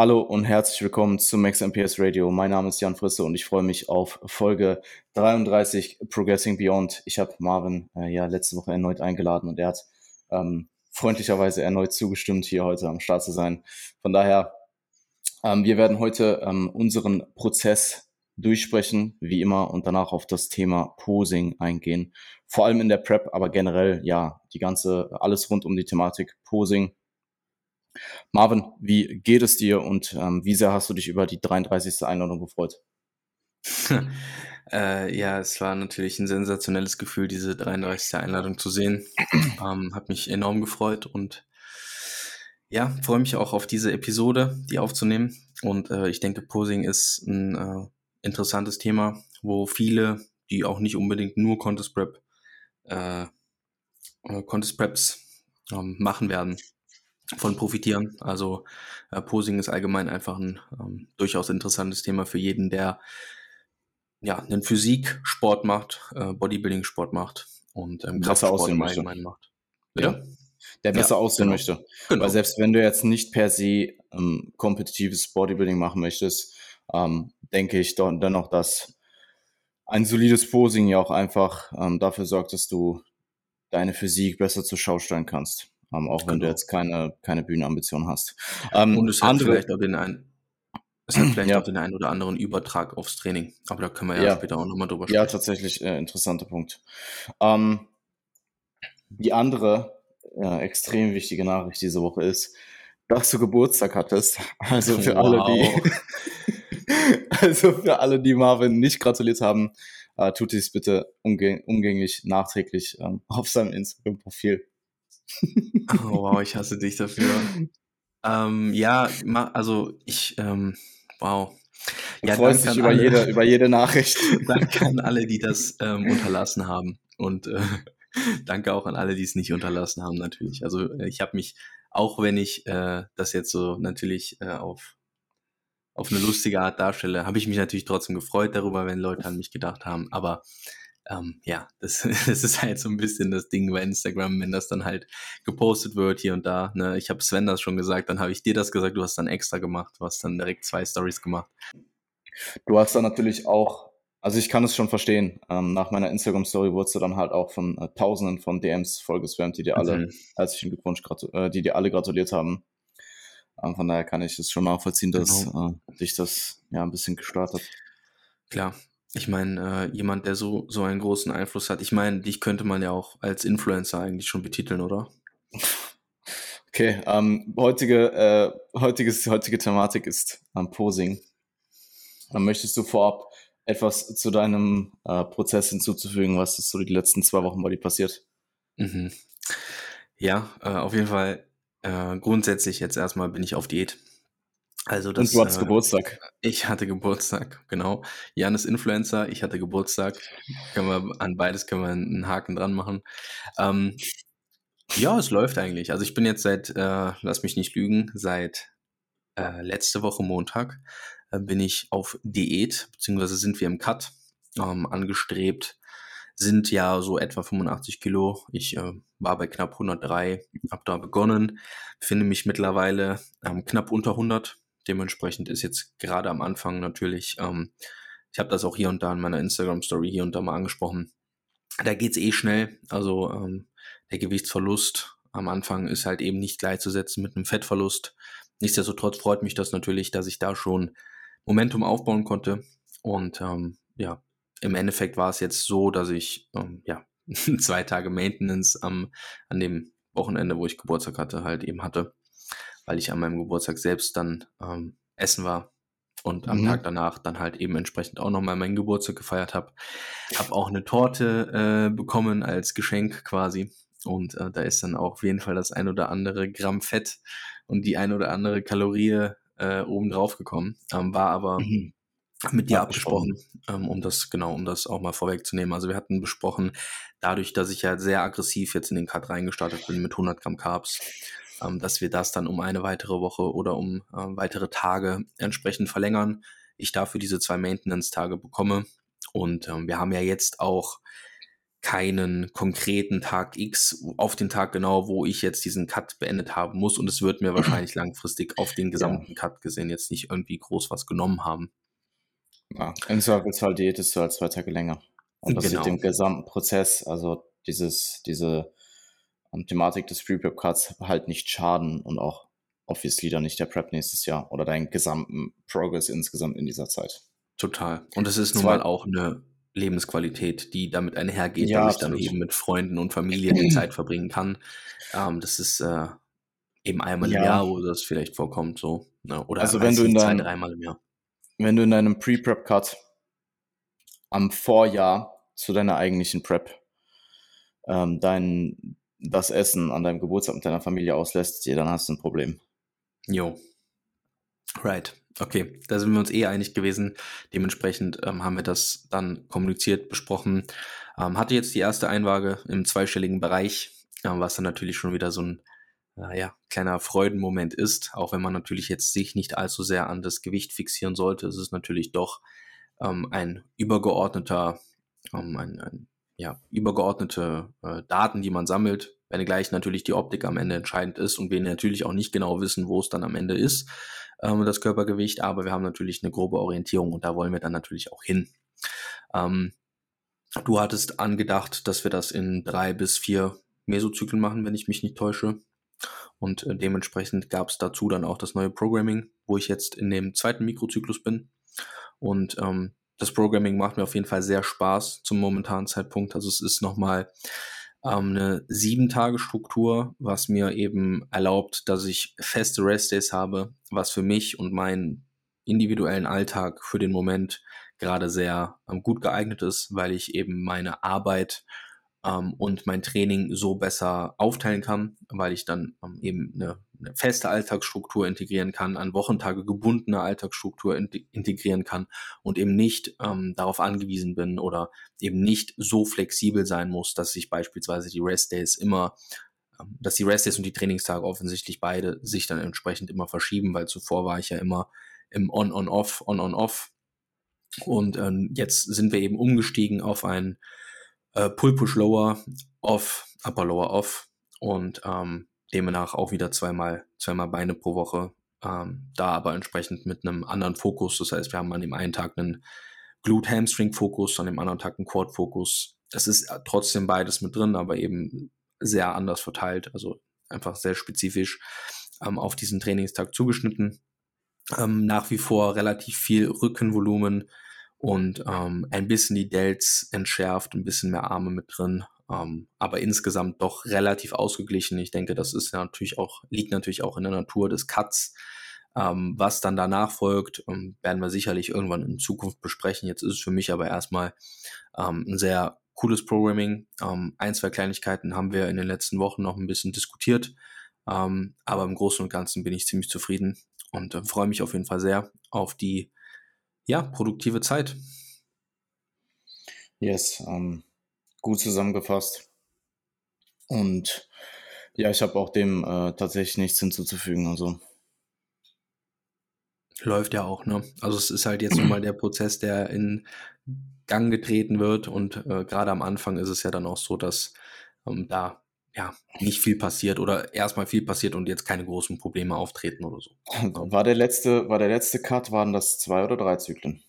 Hallo und herzlich willkommen zum Max MPS Radio. Mein Name ist Jan Frisse und ich freue mich auf Folge 33 Progressing Beyond. Ich habe Marvin äh, ja letzte Woche erneut eingeladen und er hat ähm, freundlicherweise erneut zugestimmt, hier heute am Start zu sein. Von daher, ähm, wir werden heute ähm, unseren Prozess durchsprechen, wie immer, und danach auf das Thema Posing eingehen. Vor allem in der Prep, aber generell, ja, die ganze, alles rund um die Thematik Posing Marvin, wie geht es dir und ähm, wie sehr hast du dich über die 33. Einladung gefreut? äh, ja, es war natürlich ein sensationelles Gefühl, diese 33. Einladung zu sehen. Ähm, hat mich enorm gefreut und ja, freue mich auch auf diese Episode, die aufzunehmen. Und äh, ich denke, Posing ist ein äh, interessantes Thema, wo viele, die auch nicht unbedingt nur Contest Prep, äh, äh Contest Preps ähm, machen werden, von profitieren. Also äh, Posing ist allgemein einfach ein ähm, durchaus interessantes Thema für jeden, der ja einen Physik-Sport macht, äh, Bodybuilding-Sport macht und ähm, Kraftsport im Allgemeinen macht. Ja. Der besser ja, aussehen genau. möchte. Genau. Weil selbst wenn du jetzt nicht per se ähm, kompetitives Bodybuilding machen möchtest, ähm, denke ich doch, dennoch, dass ein solides Posing ja auch einfach ähm, dafür sorgt, dass du deine Physik besser zur Schau stellen kannst ähm, auch wenn du genau. jetzt keine, keine Bühnenambition hast. Ähm, Und es hat andere, vielleicht auch den einen, es hat vielleicht ja. auch den einen oder anderen Übertrag aufs Training. Aber da können wir ja, ja. später auch nochmal drüber sprechen. Ja, tatsächlich äh, interessanter Punkt. Ähm, die andere äh, extrem wichtige Nachricht diese Woche ist, dass du Geburtstag hattest. Also für wow. alle, die also für alle, die Marvin nicht gratuliert haben, äh, tut dies bitte umgäng umgänglich nachträglich ähm, auf seinem Instagram-Profil. Oh, wow, ich hasse dich dafür. Ähm, ja, also ich, ähm, wow. Ja, du freust dich über alle, jede, über jede Nachricht. Danke an alle, die das ähm, unterlassen haben. Und äh, danke auch an alle, die es nicht unterlassen haben, natürlich. Also äh, ich habe mich, auch wenn ich äh, das jetzt so natürlich äh, auf, auf eine lustige Art darstelle, habe ich mich natürlich trotzdem gefreut darüber, wenn Leute an mich gedacht haben. Aber ähm, ja, das, das ist halt so ein bisschen das Ding bei Instagram, wenn das dann halt gepostet wird hier und da. Ne? Ich habe Sven das schon gesagt, dann habe ich dir das gesagt, du hast dann extra gemacht, du hast dann direkt zwei Stories gemacht. Du hast dann natürlich auch, also ich kann es schon verstehen, ähm, nach meiner Instagram-Story wurdest du dann halt auch von äh, Tausenden von DMs vollgespammt, die dir alle mhm. herzlichen Glückwunsch, äh, die dir alle gratuliert haben. Ähm, von daher kann ich es schon nachvollziehen, dass genau. äh, dich das ja ein bisschen gestört hat. Klar, ich meine, äh, jemand, der so, so einen großen Einfluss hat, ich meine, dich könnte man ja auch als Influencer eigentlich schon betiteln, oder? Okay, ähm, heutige, äh, heutiges, heutige Thematik ist ähm, Posing. Dann möchtest du vorab etwas zu deinem äh, Prozess hinzuzufügen, was ist so die letzten zwei Wochen bei dir passiert? Mhm. Ja, äh, auf jeden Fall äh, grundsätzlich jetzt erstmal bin ich auf Diät. Also das, Und du hattest äh, Geburtstag. Ich hatte Geburtstag, genau. Jan ist Influencer, ich hatte Geburtstag. Können wir an beides können wir einen Haken dran machen. Ähm, ja, es läuft eigentlich. Also ich bin jetzt seit, äh, lass mich nicht lügen, seit äh, letzte Woche Montag äh, bin ich auf Diät, beziehungsweise sind wir im Cut ähm, angestrebt. Sind ja so etwa 85 Kilo. Ich äh, war bei knapp 103, habe da begonnen, finde mich mittlerweile ähm, knapp unter 100 Dementsprechend ist jetzt gerade am Anfang natürlich, ähm, ich habe das auch hier und da in meiner Instagram-Story hier und da mal angesprochen, da geht's eh schnell. Also ähm, der Gewichtsverlust am Anfang ist halt eben nicht gleichzusetzen mit einem Fettverlust. Nichtsdestotrotz freut mich das natürlich, dass ich da schon Momentum aufbauen konnte. Und ähm, ja, im Endeffekt war es jetzt so, dass ich ähm, ja zwei Tage Maintenance am, an dem Wochenende, wo ich Geburtstag hatte, halt eben hatte weil ich an meinem Geburtstag selbst dann ähm, essen war und am mhm. Tag danach dann halt eben entsprechend auch nochmal meinen Geburtstag gefeiert habe. Habe auch eine Torte äh, bekommen als Geschenk quasi. Und äh, da ist dann auch auf jeden Fall das ein oder andere Gramm Fett und die ein oder andere Kalorie äh, oben drauf gekommen. Ähm, war aber mhm. mit dir abgesprochen, ähm, um das, genau, um das auch mal vorwegzunehmen. Also wir hatten besprochen, dadurch, dass ich ja sehr aggressiv jetzt in den Cut reingestartet bin mit 100 Gramm Carbs, dass wir das dann um eine weitere Woche oder um äh, weitere Tage entsprechend verlängern. Ich dafür diese zwei Maintenance-Tage bekomme. Und ähm, wir haben ja jetzt auch keinen konkreten Tag X auf den Tag genau, wo ich jetzt diesen Cut beendet haben muss. Und es wird mir wahrscheinlich langfristig auf den gesamten. Cut gesehen jetzt nicht irgendwie groß was genommen haben. Ja, im Zweifelsfall diätest du halt zwei Tage länger. Und das genau. sieht dem gesamten Prozess, also dieses, diese um, Thematik des Free Prep Cuts halt nicht schaden und auch obviously dann nicht der Prep nächstes Jahr oder deinen gesamten Progress insgesamt in dieser Zeit. Total. Und es ist nun mal auch eine Lebensqualität, die damit einhergeht, ja, dass ich dann eben mit Freunden und Familie die Zeit verbringen kann. Ähm, das ist äh, eben einmal ja. im Jahr, wo das vielleicht vorkommt, so. Ne? Oder also wenn du in deinem, zwei, dreimal im Jahr. Wenn du in deinem Pre-Prep-Cut am Vorjahr zu deiner eigentlichen Prep ähm, dein, das Essen an deinem Geburtstag mit deiner Familie auslässt, dann hast du ein Problem. Jo. Right. Okay, da sind wir uns eh einig gewesen. Dementsprechend ähm, haben wir das dann kommuniziert, besprochen. Ähm, hatte jetzt die erste Einwaage im zweistelligen Bereich, ähm, was dann natürlich schon wieder so ein äh, ja, kleiner Freudenmoment ist. Auch wenn man natürlich jetzt sich nicht allzu sehr an das Gewicht fixieren sollte, ist es natürlich doch ähm, ein übergeordneter, ähm, ein, ein, ja, übergeordnete äh, Daten, die man sammelt, wenngleich natürlich die Optik am Ende entscheidend ist und wir natürlich auch nicht genau wissen, wo es dann am Ende ist ähm, das Körpergewicht, aber wir haben natürlich eine grobe Orientierung und da wollen wir dann natürlich auch hin. Ähm, du hattest angedacht, dass wir das in drei bis vier Mesozyklen machen, wenn ich mich nicht täusche. Und äh, dementsprechend gab es dazu dann auch das neue Programming, wo ich jetzt in dem zweiten Mikrozyklus bin. Und ähm, das Programming macht mir auf jeden Fall sehr Spaß zum momentanen Zeitpunkt. Also es ist nochmal ähm, eine Sieben-Tage-Struktur, was mir eben erlaubt, dass ich feste Rest-Days habe, was für mich und meinen individuellen Alltag für den Moment gerade sehr ähm, gut geeignet ist, weil ich eben meine Arbeit ähm, und mein Training so besser aufteilen kann, weil ich dann ähm, eben eine, eine, feste Alltagsstruktur integrieren kann, an Wochentage gebundene Alltagsstruktur in, integrieren kann und eben nicht ähm, darauf angewiesen bin oder eben nicht so flexibel sein muss, dass ich beispielsweise die Rest Days immer ähm, dass die Rest Days und die Trainingstage offensichtlich beide sich dann entsprechend immer verschieben, weil zuvor war ich ja immer im On-On-Off, On-On-Off. Und ähm, jetzt sind wir eben umgestiegen auf ein äh, Pull Push Lower Off, Upper Lower Off und ähm, demnach auch wieder zweimal, zweimal Beine pro Woche. Ähm, da aber entsprechend mit einem anderen Fokus. Das heißt, wir haben an dem einen Tag einen Glute-Hamstring-Fokus, an dem anderen Tag einen Quad-Fokus. Es ist äh, trotzdem beides mit drin, aber eben sehr anders verteilt, also einfach sehr spezifisch ähm, auf diesen Trainingstag zugeschnitten. Ähm, nach wie vor relativ viel Rückenvolumen, und ähm, ein bisschen die Delts entschärft, ein bisschen mehr Arme mit drin, ähm, aber insgesamt doch relativ ausgeglichen. Ich denke, das ist natürlich auch, liegt natürlich auch in der Natur des Cuts. Ähm, was dann danach folgt, ähm, werden wir sicherlich irgendwann in Zukunft besprechen. Jetzt ist es für mich aber erstmal ähm, ein sehr cooles Programming. Ähm, ein, zwei Kleinigkeiten haben wir in den letzten Wochen noch ein bisschen diskutiert. Ähm, aber im Großen und Ganzen bin ich ziemlich zufrieden und äh, freue mich auf jeden Fall sehr auf die ja, produktive Zeit. Yes, ähm, gut zusammengefasst. Und ja, ich habe auch dem äh, tatsächlich nichts hinzuzufügen. Also läuft ja auch, ne? Also es ist halt jetzt nun mal der Prozess, der in Gang getreten wird und äh, gerade am Anfang ist es ja dann auch so, dass ähm, da ja nicht viel passiert oder erstmal viel passiert und jetzt keine großen Probleme auftreten oder so. War der letzte, war der letzte Cut, waren das zwei oder drei Zyklen?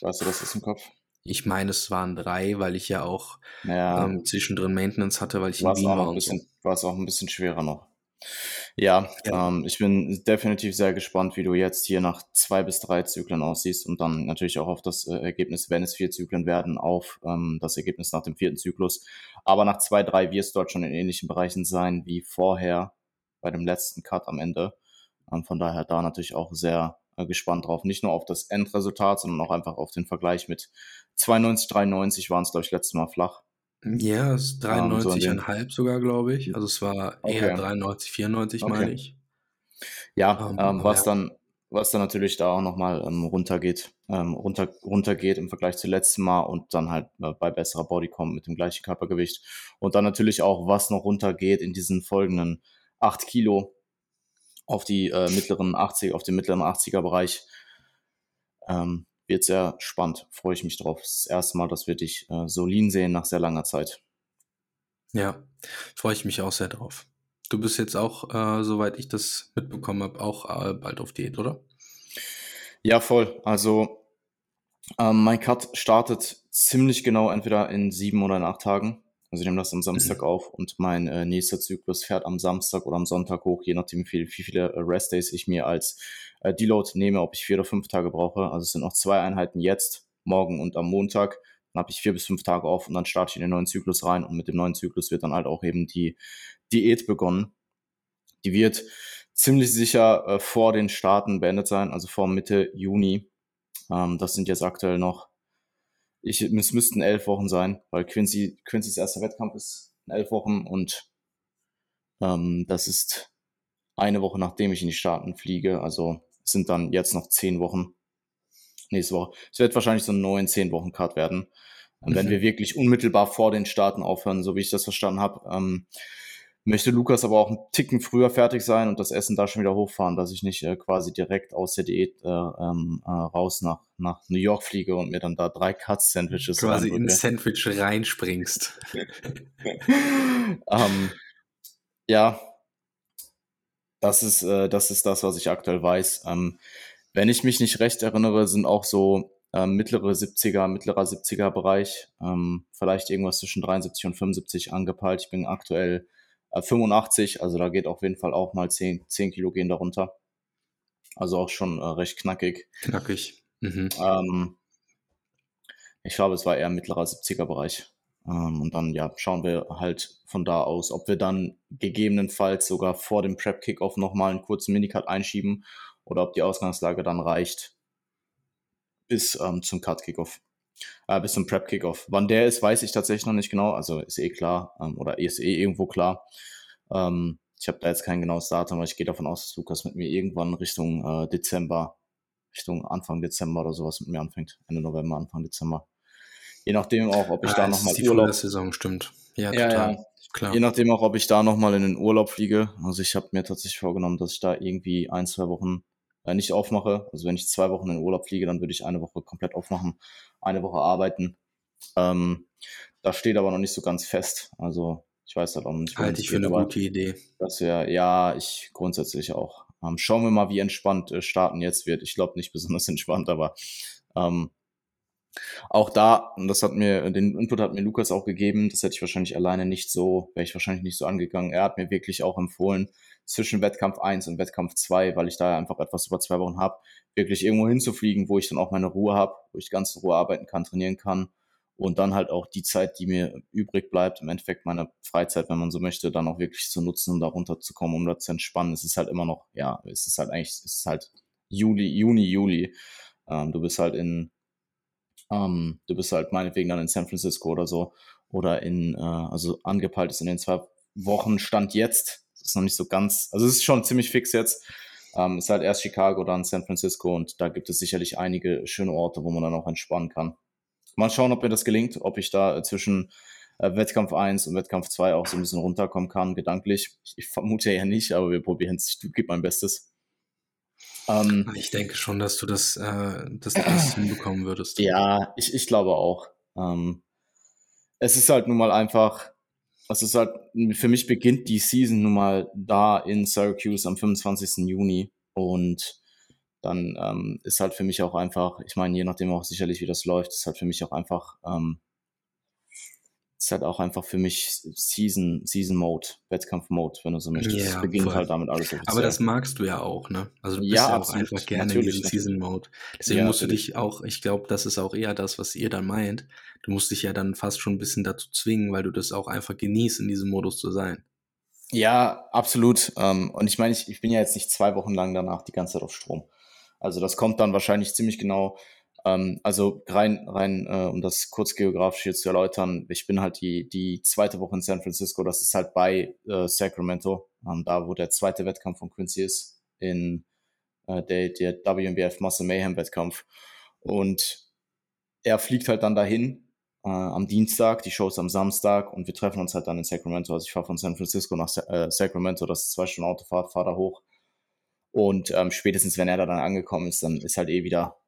Weißt du das ist im Kopf? Ich meine, es waren drei, weil ich ja auch ja. Ähm, zwischendrin Maintenance hatte, weil ich in Wien war. Bisschen, so. War es auch ein bisschen schwerer noch. Ja, ja. Ähm, ich bin definitiv sehr gespannt, wie du jetzt hier nach zwei bis drei Zyklen aussiehst und dann natürlich auch auf das äh, Ergebnis, wenn es vier Zyklen werden, auf ähm, das Ergebnis nach dem vierten Zyklus. Aber nach zwei, drei wirst du dort schon in ähnlichen Bereichen sein wie vorher bei dem letzten Cut am Ende. Ähm, von daher da natürlich auch sehr äh, gespannt drauf. Nicht nur auf das Endresultat, sondern auch einfach auf den Vergleich mit 92, 93 waren es, glaube ich, letztes Mal flach. Ja, es ist 93,5 um, so sogar, glaube ich. Also es war okay. eher 93, 94, okay. meine ich. Ja, um, ähm, was ja. dann was dann natürlich da auch nochmal ähm, runtergeht, ähm, runter, runtergeht im Vergleich zu letztem Mal und dann halt äh, bei besserer Bodycom mit dem gleichen Körpergewicht. Und dann natürlich auch, was noch runtergeht in diesen folgenden 8 Kilo auf die äh, mittleren 80, auf den mittleren 80er Bereich. Ähm, wird sehr spannend. Freue ich mich drauf. Das ist das erste Mal, dass wir dich äh, so lean sehen nach sehr langer Zeit. Ja, freue ich mich auch sehr drauf. Du bist jetzt auch, äh, soweit ich das mitbekommen habe, auch äh, bald auf Diät, oder? Ja, voll. Also ähm, mein Cut startet ziemlich genau entweder in sieben oder in acht Tagen. Also ich nehme das am Samstag mhm. auf und mein äh, nächster Zyklus fährt am Samstag oder am Sonntag hoch, je nachdem, wie, viel, wie viele äh, Restdays ich mir als äh, Deload nehme, ob ich vier oder fünf Tage brauche. Also es sind noch zwei Einheiten jetzt, morgen und am Montag. Dann habe ich vier bis fünf Tage auf und dann starte ich in den neuen Zyklus rein und mit dem neuen Zyklus wird dann halt auch eben die Diät begonnen. Die wird ziemlich sicher äh, vor den Starten beendet sein, also vor Mitte Juni. Ähm, das sind jetzt aktuell noch, ich, es müssten elf Wochen sein, weil Quincy, Quincy's erster Wettkampf ist in elf Wochen und ähm, das ist eine Woche nachdem ich in die Staaten fliege. Also es sind dann jetzt noch zehn Wochen. Nächste Woche. Es wird wahrscheinlich so ein neun, zehn Wochen Cut werden. Und wenn mhm. wir wirklich unmittelbar vor den Staaten aufhören, so wie ich das verstanden habe, ähm, möchte Lukas aber auch einen Ticken früher fertig sein und das Essen da schon wieder hochfahren, dass ich nicht äh, quasi direkt aus der Diät äh, ähm, äh, raus nach, nach New York fliege und mir dann da drei Cuts-Sandwiches quasi in Sandwich reinspringst. ähm, ja, das ist, äh, das ist das, was ich aktuell weiß. Ähm, wenn ich mich nicht recht erinnere, sind auch so äh, mittlere 70er, mittlerer 70er Bereich, ähm, vielleicht irgendwas zwischen 73 und 75 angepeilt. Ich bin aktuell 85, äh, also da geht auf jeden Fall auch mal 10, 10 Kilo gehen darunter. Also auch schon äh, recht knackig. Knackig. Mhm. Ähm, ich glaube, es war eher mittlerer 70er Bereich. Ähm, und dann ja, schauen wir halt von da aus, ob wir dann gegebenenfalls sogar vor dem Prep-Kickoff nochmal einen kurzen Minicut einschieben oder ob die Ausgangslage dann reicht bis ähm, zum Cut-Kickoff äh, bis zum Prep-Kickoff. Wann der ist, weiß ich tatsächlich noch nicht genau. Also ist eh klar ähm, oder ist eh irgendwo klar. Ähm, ich habe da jetzt kein genaues Datum, aber ich gehe davon aus, dass Lukas mit mir irgendwann Richtung äh, Dezember, Richtung Anfang Dezember oder sowas mit mir anfängt. Ende November, Anfang Dezember. Je nachdem auch, ob ich ah, da nochmal Urlaub... Saison, stimmt. Ja, ja, total. Ja. Klar. Je nachdem auch, ob ich da nochmal in den Urlaub fliege. Also ich habe mir tatsächlich vorgenommen, dass ich da irgendwie ein, zwei Wochen äh, nicht aufmache. Also wenn ich zwei Wochen in den Urlaub fliege, dann würde ich eine Woche komplett aufmachen, eine Woche arbeiten. Ähm, das steht aber noch nicht so ganz fest. Also ich weiß halt auch nicht. Halte ich für eine gute Idee. Das wäre, ja, ich grundsätzlich auch. Ähm, schauen wir mal, wie entspannt äh, Starten jetzt wird. Ich glaube nicht besonders entspannt, aber ähm, auch da, und das hat mir, den Input hat mir Lukas auch gegeben, das hätte ich wahrscheinlich alleine nicht so, wäre ich wahrscheinlich nicht so angegangen. Er hat mir wirklich auch empfohlen, zwischen Wettkampf 1 und Wettkampf 2, weil ich da einfach etwas über zwei Wochen habe, wirklich irgendwo hinzufliegen, wo ich dann auch meine Ruhe habe, wo ich ganz in Ruhe arbeiten kann, trainieren kann und dann halt auch die Zeit, die mir übrig bleibt, im Endeffekt meine Freizeit, wenn man so möchte, dann auch wirklich zu nutzen, um da runterzukommen, um da zu entspannen. Es ist halt immer noch, ja, es ist halt eigentlich, es ist halt Juli, Juni, Juli. Ähm, du bist halt in, ähm, du bist halt meinetwegen dann in San Francisco oder so oder in, äh, also angepeilt ist in den zwei Wochen Stand jetzt ist noch nicht so ganz, also es ist schon ziemlich fix jetzt. Ähm, ist halt erst Chicago, dann San Francisco und da gibt es sicherlich einige schöne Orte, wo man dann auch entspannen kann. Mal schauen, ob mir das gelingt, ob ich da zwischen äh, Wettkampf 1 und Wettkampf 2 auch so ein bisschen runterkommen kann, gedanklich. Ich, ich vermute ja nicht, aber wir probieren es. Ich gebe mein Bestes. Ähm, ich denke schon, dass du das, äh, dass du das hinbekommen würdest. Ja, ich, ich glaube auch. Ähm, es ist halt nun mal einfach, also es ist halt, für mich beginnt die Season nun mal da in Syracuse am 25. Juni und dann ähm, ist halt für mich auch einfach, ich meine, je nachdem auch sicherlich, wie das läuft, ist halt für mich auch einfach ähm, ist halt auch einfach für mich Season, Season Mode, Wettkampf Mode, wenn du so möchtest. Ja, beginnt voll. halt damit alles offiziell. Aber das magst du ja auch, ne? Also du bist ja, ja auch einfach gerne in diesem Season Mode. Deswegen ja, musst du dich auch, ich glaube, das ist auch eher das, was ihr dann meint. Du musst dich ja dann fast schon ein bisschen dazu zwingen, weil du das auch einfach genießt, in diesem Modus zu sein. Ja, absolut. Ähm, und ich meine, ich, ich bin ja jetzt nicht zwei Wochen lang danach die ganze Zeit auf Strom. Also das kommt dann wahrscheinlich ziemlich genau ähm, also rein, rein äh, um das kurz geografisch hier zu erläutern, ich bin halt die, die zweite Woche in San Francisco, das ist halt bei äh, Sacramento, ähm, da wo der zweite Wettkampf von Quincy ist, in äh, der, der WMBF Muscle Mayhem Wettkampf. Und er fliegt halt dann dahin äh, am Dienstag, die Show ist am Samstag und wir treffen uns halt dann in Sacramento. Also ich fahre von San Francisco nach äh, Sacramento, das ist zwei Stunden Autofahrt, fahre da hoch. Und ähm, spätestens, wenn er da dann angekommen ist, dann ist halt eh wieder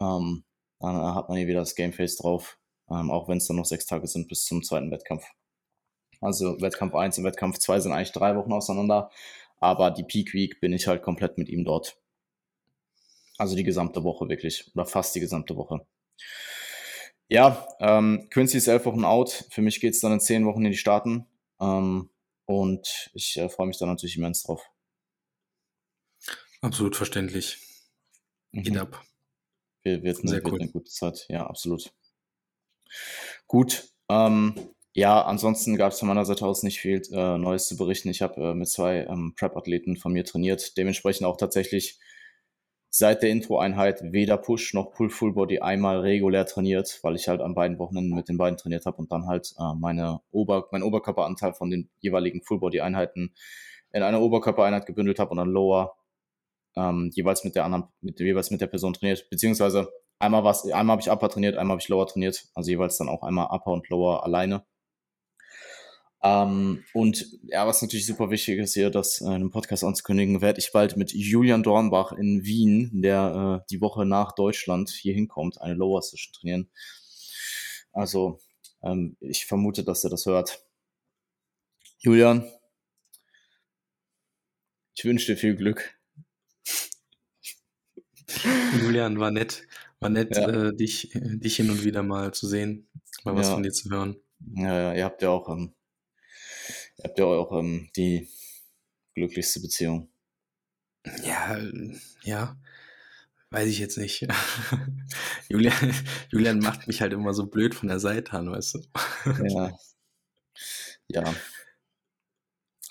Ähm, dann hat man hier wieder das Gameface drauf, ähm, auch wenn es dann noch sechs Tage sind bis zum zweiten Wettkampf. Also Wettkampf 1 und Wettkampf 2 sind eigentlich drei Wochen auseinander, aber die Peak Week bin ich halt komplett mit ihm dort. Also die gesamte Woche wirklich, oder fast die gesamte Woche. Ja, ähm, Quincy ist elf Wochen out. Für mich geht es dann in zehn Wochen in die Staaten. Ähm, und ich äh, freue mich dann natürlich immens drauf. Absolut verständlich. Geht mhm. ab. Wird, wird, eine, wird eine gute Zeit, ja, absolut. Gut, ähm, ja, ansonsten gab es von meiner Seite aus nicht viel äh, Neues zu berichten. Ich habe äh, mit zwei ähm, Prep-Athleten von mir trainiert, dementsprechend auch tatsächlich seit der Intro-Einheit weder Push noch Pull Full Body einmal regulär trainiert, weil ich halt an beiden Wochenenden mit den beiden trainiert habe und dann halt äh, meine Ober, mein Oberkörperanteil von den jeweiligen Full Body Einheiten in eine Oberkörpereinheit gebündelt habe und dann Lower ähm, jeweils mit der anderen, mit, jeweils mit der Person trainiert, beziehungsweise einmal was, einmal habe ich Upper trainiert, einmal habe ich Lower trainiert, also jeweils dann auch einmal Upper und Lower alleine. Ähm, und ja, was natürlich super wichtig ist hier, das äh, im Podcast anzukündigen, werde ich bald mit Julian Dornbach in Wien, der äh, die Woche nach Deutschland hier hinkommt, eine Lower Session trainieren. Also ähm, ich vermute, dass er das hört. Julian, ich wünsche dir viel Glück. Julian, war nett, war nett, ja. äh, dich, dich hin und wieder mal zu sehen, mal was ja. von dir zu hören. Ja, ja, ihr habt ja auch ähm, Ihr habt ja auch ähm, die glücklichste Beziehung. Ja, ja, weiß ich jetzt nicht. Julian, Julian macht mich halt immer so blöd von der Seite an, weißt du? ja. Ja.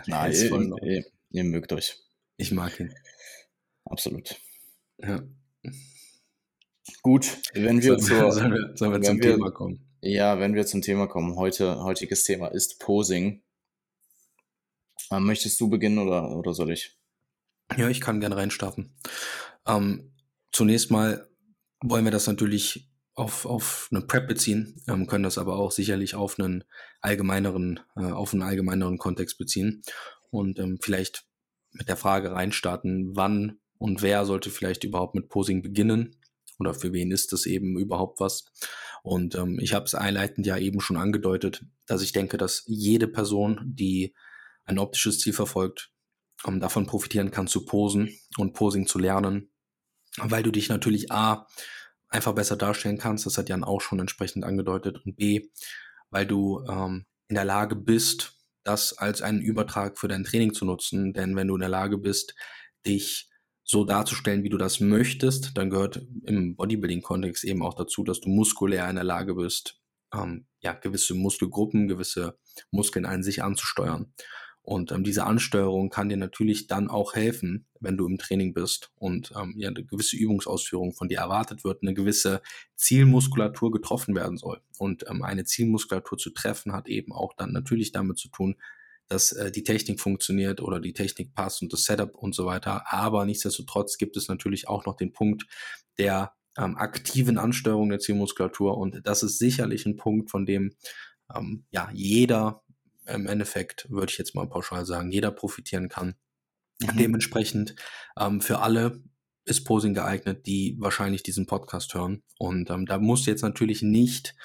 Nein, ihr, ihr, ihr, mögt euch. Ich mag ihn. Absolut. Ja. Gut, wenn wir, zur, sollen wir, sollen wir zum wir, Thema kommen? Ja, wenn wir zum Thema kommen. Heute, heutiges Thema ist Posing. Ähm, möchtest du beginnen oder, oder soll ich? Ja, ich kann gerne reinstarten. Ähm, zunächst mal wollen wir das natürlich auf, auf eine Prep beziehen, ähm, können das aber auch sicherlich auf einen allgemeineren, äh, auf einen allgemeineren Kontext beziehen und ähm, vielleicht mit der Frage reinstarten, wann und wer sollte vielleicht überhaupt mit Posing beginnen oder für wen ist das eben überhaupt was? Und ähm, ich habe es einleitend ja eben schon angedeutet, dass ich denke, dass jede Person, die ein optisches Ziel verfolgt, um davon profitieren kann zu posen und Posing zu lernen, weil du dich natürlich A einfach besser darstellen kannst, das hat Jan auch schon entsprechend angedeutet, und B, weil du ähm, in der Lage bist, das als einen Übertrag für dein Training zu nutzen. Denn wenn du in der Lage bist, dich so darzustellen, wie du das möchtest, dann gehört im Bodybuilding-Kontext eben auch dazu, dass du muskulär in der Lage bist, ähm, ja, gewisse Muskelgruppen, gewisse Muskeln an sich anzusteuern. Und ähm, diese Ansteuerung kann dir natürlich dann auch helfen, wenn du im Training bist und ähm, ja, eine gewisse Übungsausführung von dir erwartet wird, eine gewisse Zielmuskulatur getroffen werden soll. Und ähm, eine Zielmuskulatur zu treffen hat eben auch dann natürlich damit zu tun, dass äh, die Technik funktioniert oder die Technik passt und das Setup und so weiter. Aber nichtsdestotrotz gibt es natürlich auch noch den Punkt der ähm, aktiven Ansteuerung der Zielmuskulatur und das ist sicherlich ein Punkt, von dem ähm, ja jeder im Endeffekt, würde ich jetzt mal pauschal sagen, jeder profitieren kann. Mhm. Dementsprechend ähm, für alle ist Posing geeignet, die wahrscheinlich diesen Podcast hören. Und ähm, da muss jetzt natürlich nicht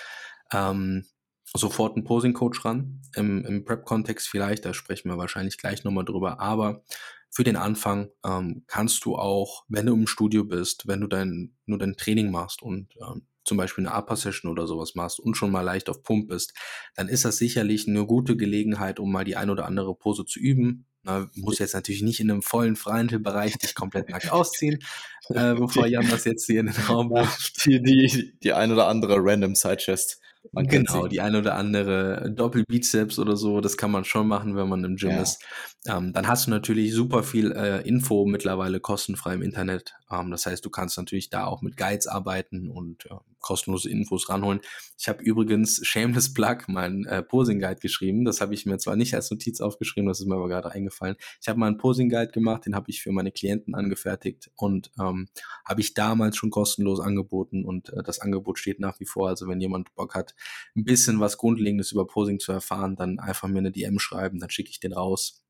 ähm, sofort ein Posing-Coach ran. Im, im Prep-Kontext vielleicht, da sprechen wir wahrscheinlich gleich nochmal drüber. Aber für den Anfang ähm, kannst du auch, wenn du im Studio bist, wenn du dein, nur dein Training machst und ähm, zum Beispiel eine Upper-Session oder sowas machst und schon mal leicht auf Pump bist, dann ist das sicherlich eine gute Gelegenheit, um mal die ein oder andere Pose zu üben. Na, muss jetzt natürlich nicht in einem vollen Freihandelbereich dich komplett nackt ausziehen, äh, bevor Jan das jetzt hier in den Raum wirft. Die, die, die ein oder andere Random Side Chest. Man genau, die ein oder andere Doppelbizeps oder so, das kann man schon machen, wenn man im Gym ja. ist. Ähm, dann hast du natürlich super viel äh, Info mittlerweile kostenfrei im Internet. Ähm, das heißt, du kannst natürlich da auch mit Guides arbeiten und äh, kostenlose Infos ranholen. Ich habe übrigens Shameless Plug meinen äh, Posing Guide geschrieben. Das habe ich mir zwar nicht als Notiz aufgeschrieben, das ist mir aber gerade eingefallen. Ich habe mal einen Posing Guide gemacht, den habe ich für meine Klienten angefertigt und ähm, habe ich damals schon kostenlos angeboten und äh, das Angebot steht nach wie vor. Also wenn jemand Bock hat, ein bisschen was Grundlegendes über Posing zu erfahren, dann einfach mir eine DM schreiben, dann schicke ich den raus.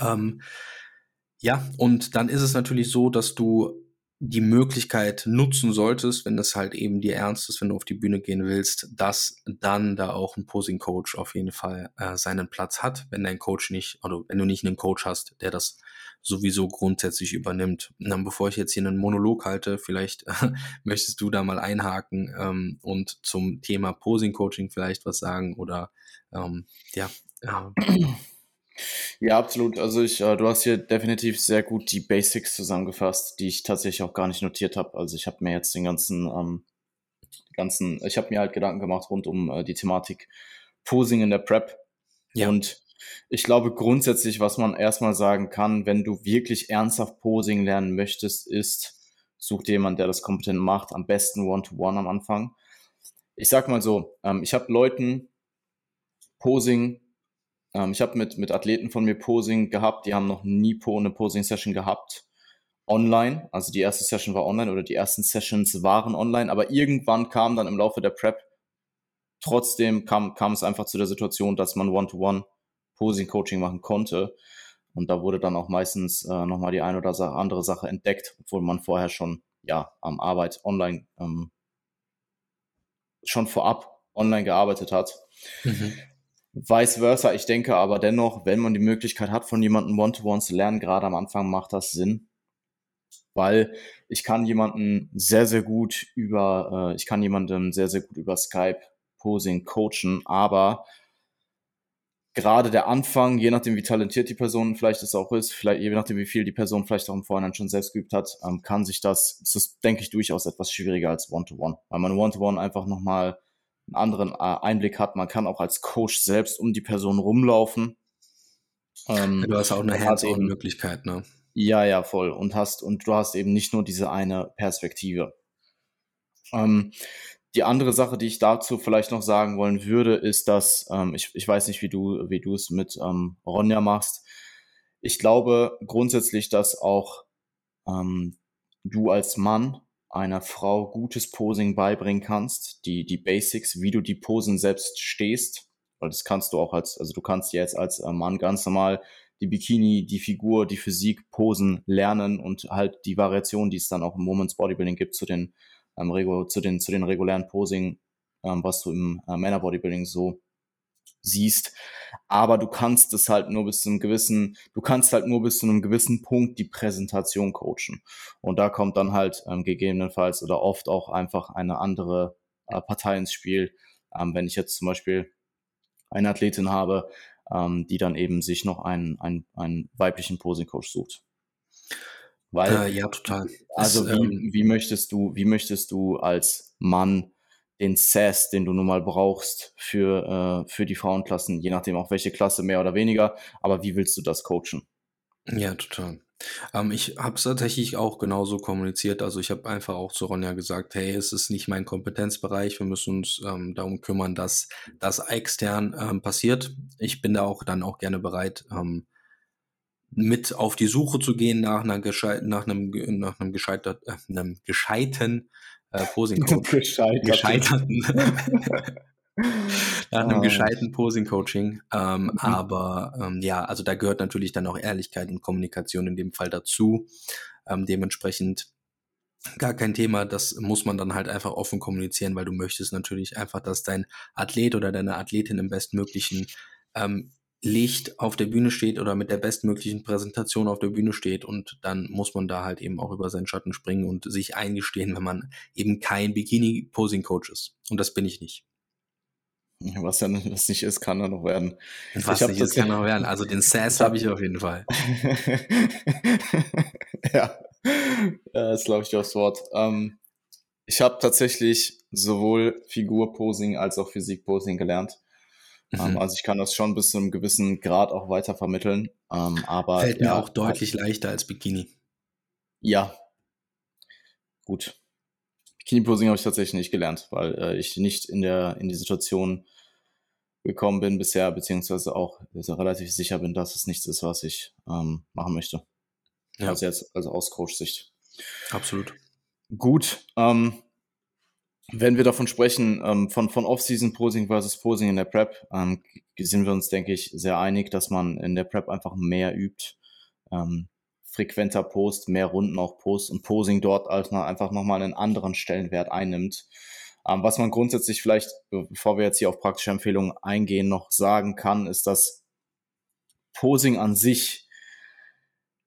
Ähm, ja, und dann ist es natürlich so, dass du die Möglichkeit nutzen solltest, wenn das halt eben dir ernst ist, wenn du auf die Bühne gehen willst, dass dann da auch ein Posing Coach auf jeden Fall äh, seinen Platz hat, wenn dein Coach nicht, oder wenn du nicht einen Coach hast, der das sowieso grundsätzlich übernimmt. Dann, bevor ich jetzt hier einen Monolog halte, vielleicht äh, möchtest du da mal einhaken ähm, und zum Thema Posing Coaching vielleicht was sagen oder ähm, ja. Äh, ja, absolut. Also ich, äh, du hast hier definitiv sehr gut die Basics zusammengefasst, die ich tatsächlich auch gar nicht notiert habe. Also ich habe mir jetzt den ganzen, ähm, ganzen, ich habe mir halt Gedanken gemacht rund um äh, die Thematik Posing in der Prep. Ja. Und ich glaube grundsätzlich, was man erstmal sagen kann, wenn du wirklich ernsthaft Posing lernen möchtest, ist, such dir jemanden, der das kompetent macht, am besten One-to-One -one am Anfang. Ich sag mal so, ähm, ich habe Leuten Posing ähm, ich habe mit, mit Athleten von mir Posing gehabt, die haben noch nie eine Posing-Session gehabt. Online, also die erste Session war online oder die ersten Sessions waren online, aber irgendwann kam dann im Laufe der Prep trotzdem kam, kam es einfach zu der Situation, dass man One-to-One Posing-Coaching machen konnte. Und da wurde dann auch meistens äh, nochmal die eine oder andere Sache entdeckt, obwohl man vorher schon ja am Arbeit online ähm, schon vorab online gearbeitet hat. Mhm. Vice versa, ich denke aber dennoch, wenn man die Möglichkeit hat, von jemandem One-to-One zu lernen, gerade am Anfang macht das Sinn. Weil ich kann jemanden sehr, sehr gut über, äh, ich kann jemanden sehr, sehr gut über Skype Posing coachen, aber gerade der Anfang, je nachdem wie talentiert die Person vielleicht es auch ist, vielleicht je nachdem wie viel die Person vielleicht auch im Vorhinein schon selbst geübt hat, ähm, kann sich das, das ist, denke ich, durchaus etwas schwieriger als One-to-One, -One, weil man One-to-One -One einfach nochmal einen anderen äh, Einblick hat. Man kann auch als Coach selbst um die Person rumlaufen. Ähm, du hast auch eine Hands-on-Möglichkeit, ne? Ja, ja, voll. Und hast, und du hast eben nicht nur diese eine Perspektive. Ähm, die andere Sache, die ich dazu vielleicht noch sagen wollen würde, ist, dass, ähm, ich, ich weiß nicht, wie du, wie du es mit ähm, Ronja machst. Ich glaube grundsätzlich, dass auch ähm, du als Mann einer Frau gutes Posing beibringen kannst, die, die Basics, wie du die Posen selbst stehst, weil das kannst du auch als, also du kannst jetzt als äh, Mann ganz normal die Bikini, die Figur, die Physik, Posen lernen und halt die Variation, die es dann auch im Women's Bodybuilding gibt, zu den, ähm, zu den, zu den regulären Posing, ähm, was du im äh, Männer Bodybuilding so siehst. Aber du kannst es halt nur bis zu einem gewissen, du kannst halt nur bis zu einem gewissen Punkt die Präsentation coachen. Und da kommt dann halt ähm, gegebenenfalls oder oft auch einfach eine andere äh, Partei ins Spiel. Ähm, wenn ich jetzt zum Beispiel eine Athletin habe, ähm, die dann eben sich noch einen, einen, einen weiblichen Posing-Coach sucht. Weil, äh, ja, total. Also das, wie, ähm, wie möchtest du, wie möchtest du als Mann den Sass, den du nun mal brauchst für, äh, für die Frauenklassen, je nachdem auch welche Klasse mehr oder weniger. Aber wie willst du das coachen? Ja, total. Ähm, ich habe es tatsächlich auch genauso kommuniziert. Also ich habe einfach auch zu Ronja gesagt, hey, es ist nicht mein Kompetenzbereich. Wir müssen uns ähm, darum kümmern, dass das extern ähm, passiert. Ich bin da auch dann auch gerne bereit, ähm, mit auf die Suche zu gehen nach einer gescheit, nach einem, nach einem gescheitert, äh, einem gescheiten äh, Posing Coach. Gescheitert. Gescheiterten. Nach einem oh. gescheiten Posing-Coaching. Ähm, mhm. Aber ähm, ja, also da gehört natürlich dann auch Ehrlichkeit und Kommunikation in dem Fall dazu. Ähm, dementsprechend gar kein Thema. Das muss man dann halt einfach offen kommunizieren, weil du möchtest natürlich einfach, dass dein Athlet oder deine Athletin im bestmöglichen ähm, Licht auf der Bühne steht oder mit der bestmöglichen Präsentation auf der Bühne steht und dann muss man da halt eben auch über seinen Schatten springen und sich eingestehen, wenn man eben kein Bikini-Posing-Coach ist. Und das bin ich nicht. Was ja was nicht ist, kann er noch werden. Was nicht ist, kann noch werden. Also den Sass habe ich auf jeden Fall. ja, das glaube ich aufs Wort. Ähm, ich habe tatsächlich sowohl Figurposing als auch Physikposing gelernt. Ähm, mhm. also ich kann das schon bis zu einem gewissen Grad auch weiter vermitteln. Ähm, aber Fällt mir auch deutlich halt, leichter als Bikini. Ja. Gut. Bikini-Posing habe ich tatsächlich nicht gelernt, weil äh, ich nicht in der in die Situation gekommen bin bisher, beziehungsweise auch relativ sicher bin, dass es nichts ist, was ich ähm, machen möchte. Ja. Also jetzt, also aus Coach-Sicht. Absolut. Gut. Ähm, wenn wir davon sprechen, ähm, von, von Off-Season-Posing versus Posing in der Prep, ähm, sind wir uns, denke ich, sehr einig, dass man in der Prep einfach mehr übt. Ähm, frequenter Post, mehr Runden auch Post und Posing dort als man einfach nochmal einen anderen Stellenwert einnimmt. Ähm, was man grundsätzlich vielleicht, bevor wir jetzt hier auf praktische Empfehlungen eingehen, noch sagen kann, ist, dass Posing an sich,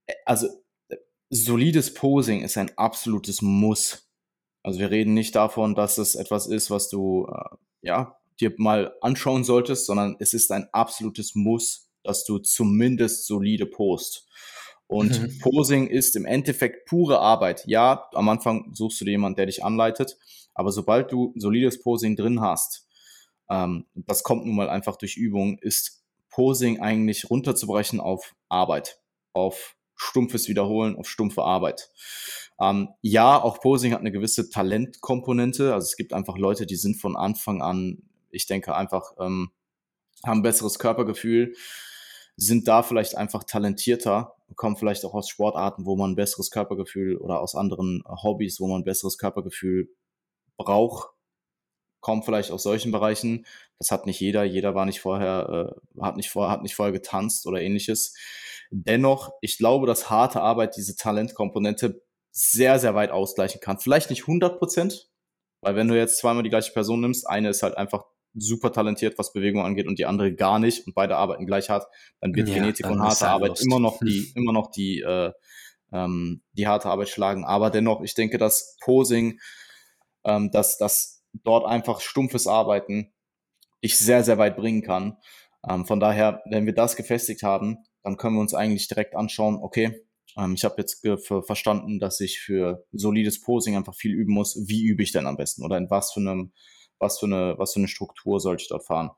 äh, also äh, solides Posing ist ein absolutes Muss. Also wir reden nicht davon, dass es etwas ist, was du äh, ja dir mal anschauen solltest, sondern es ist ein absolutes Muss, dass du zumindest solide post. Und mhm. Posing ist im Endeffekt pure Arbeit. Ja, am Anfang suchst du dir jemanden, der dich anleitet, aber sobald du solides Posing drin hast, ähm, das kommt nun mal einfach durch Übung, ist Posing eigentlich runterzubrechen auf Arbeit, auf stumpfes Wiederholen, auf stumpfe Arbeit. Ähm, ja, auch Posing hat eine gewisse Talentkomponente. Also es gibt einfach Leute, die sind von Anfang an, ich denke einfach, ähm, haben besseres Körpergefühl, sind da vielleicht einfach talentierter, kommen vielleicht auch aus Sportarten, wo man besseres Körpergefühl oder aus anderen Hobbys, wo man besseres Körpergefühl braucht, kommen vielleicht aus solchen Bereichen. Das hat nicht jeder. Jeder war nicht vorher, äh, hat nicht vorher, hat nicht vorher getanzt oder ähnliches. Dennoch, ich glaube, dass harte Arbeit diese Talentkomponente sehr, sehr weit ausgleichen kann. Vielleicht nicht 100 Prozent, weil wenn du jetzt zweimal die gleiche Person nimmst, eine ist halt einfach super talentiert, was Bewegung angeht und die andere gar nicht und beide arbeiten gleich hart, dann wird ja, Genetik und harte Arbeit Lust. immer noch die, immer noch die, äh, ähm, die harte Arbeit schlagen. Aber dennoch, ich denke, dass Posing, ähm, dass das dort einfach stumpfes Arbeiten ich sehr, sehr weit bringen kann. Ähm, von daher, wenn wir das gefestigt haben, dann können wir uns eigentlich direkt anschauen, okay, ähm, ich habe jetzt verstanden, dass ich für solides Posing einfach viel üben muss. Wie übe ich denn am besten? Oder in was für einem was für eine, was für eine Struktur sollte ich dort fahren.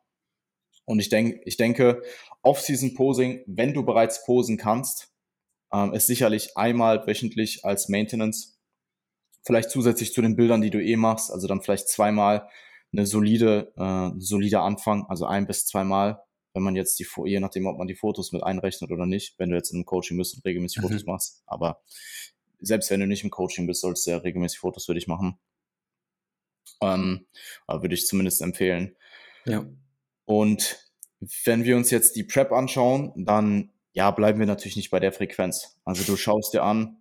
Und ich denke, ich denke, Off-Season Posing, wenn du bereits posen kannst, ähm, ist sicherlich einmal wöchentlich als Maintenance, vielleicht zusätzlich zu den Bildern, die du eh machst, also dann vielleicht zweimal eine solide, äh, solide Anfang, also ein bis zweimal, wenn man jetzt die, je nachdem, ob man die Fotos mit einrechnet oder nicht, wenn du jetzt in einem Coaching bist und regelmäßig mhm. Fotos machst, aber selbst wenn du nicht im Coaching bist, solltest du ja regelmäßig Fotos für dich machen. Ähm, würde ich zumindest empfehlen. Ja. Und wenn wir uns jetzt die Prep anschauen, dann ja, bleiben wir natürlich nicht bei der Frequenz. Also du schaust dir an,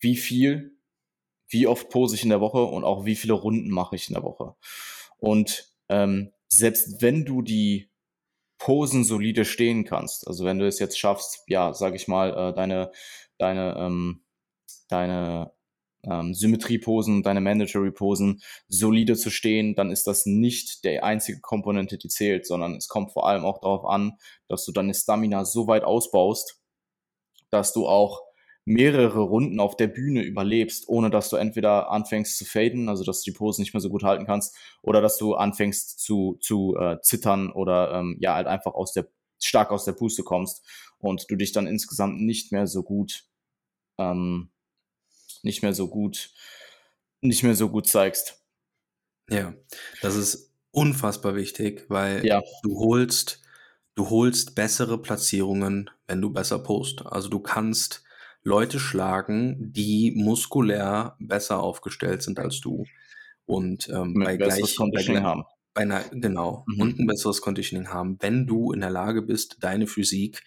wie viel, wie oft pose ich in der Woche und auch wie viele Runden mache ich in der Woche. Und ähm, selbst wenn du die Posen solide stehen kannst, also wenn du es jetzt schaffst, ja, sag ich mal, äh, deine, deine, ähm, deine ähm, Symmetrieposen, deine Mandatory-Posen solide zu stehen, dann ist das nicht der einzige Komponente, die zählt, sondern es kommt vor allem auch darauf an, dass du deine Stamina so weit ausbaust, dass du auch mehrere Runden auf der Bühne überlebst, ohne dass du entweder anfängst zu faden, also dass du die Pose nicht mehr so gut halten kannst, oder dass du anfängst zu, zu äh, zittern oder ähm, ja halt einfach aus der stark aus der Puste kommst und du dich dann insgesamt nicht mehr so gut ähm, nicht mehr so gut, nicht mehr so gut zeigst. Ja, das ist unfassbar wichtig, weil ja. du holst, du holst bessere Platzierungen, wenn du besser post. Also du kannst Leute schlagen, die muskulär besser aufgestellt sind als du. Und ähm, bei gleich, bei, haben. Bei einer, genau, mhm. und ein besseres Conditioning haben, wenn du in der Lage bist, deine Physik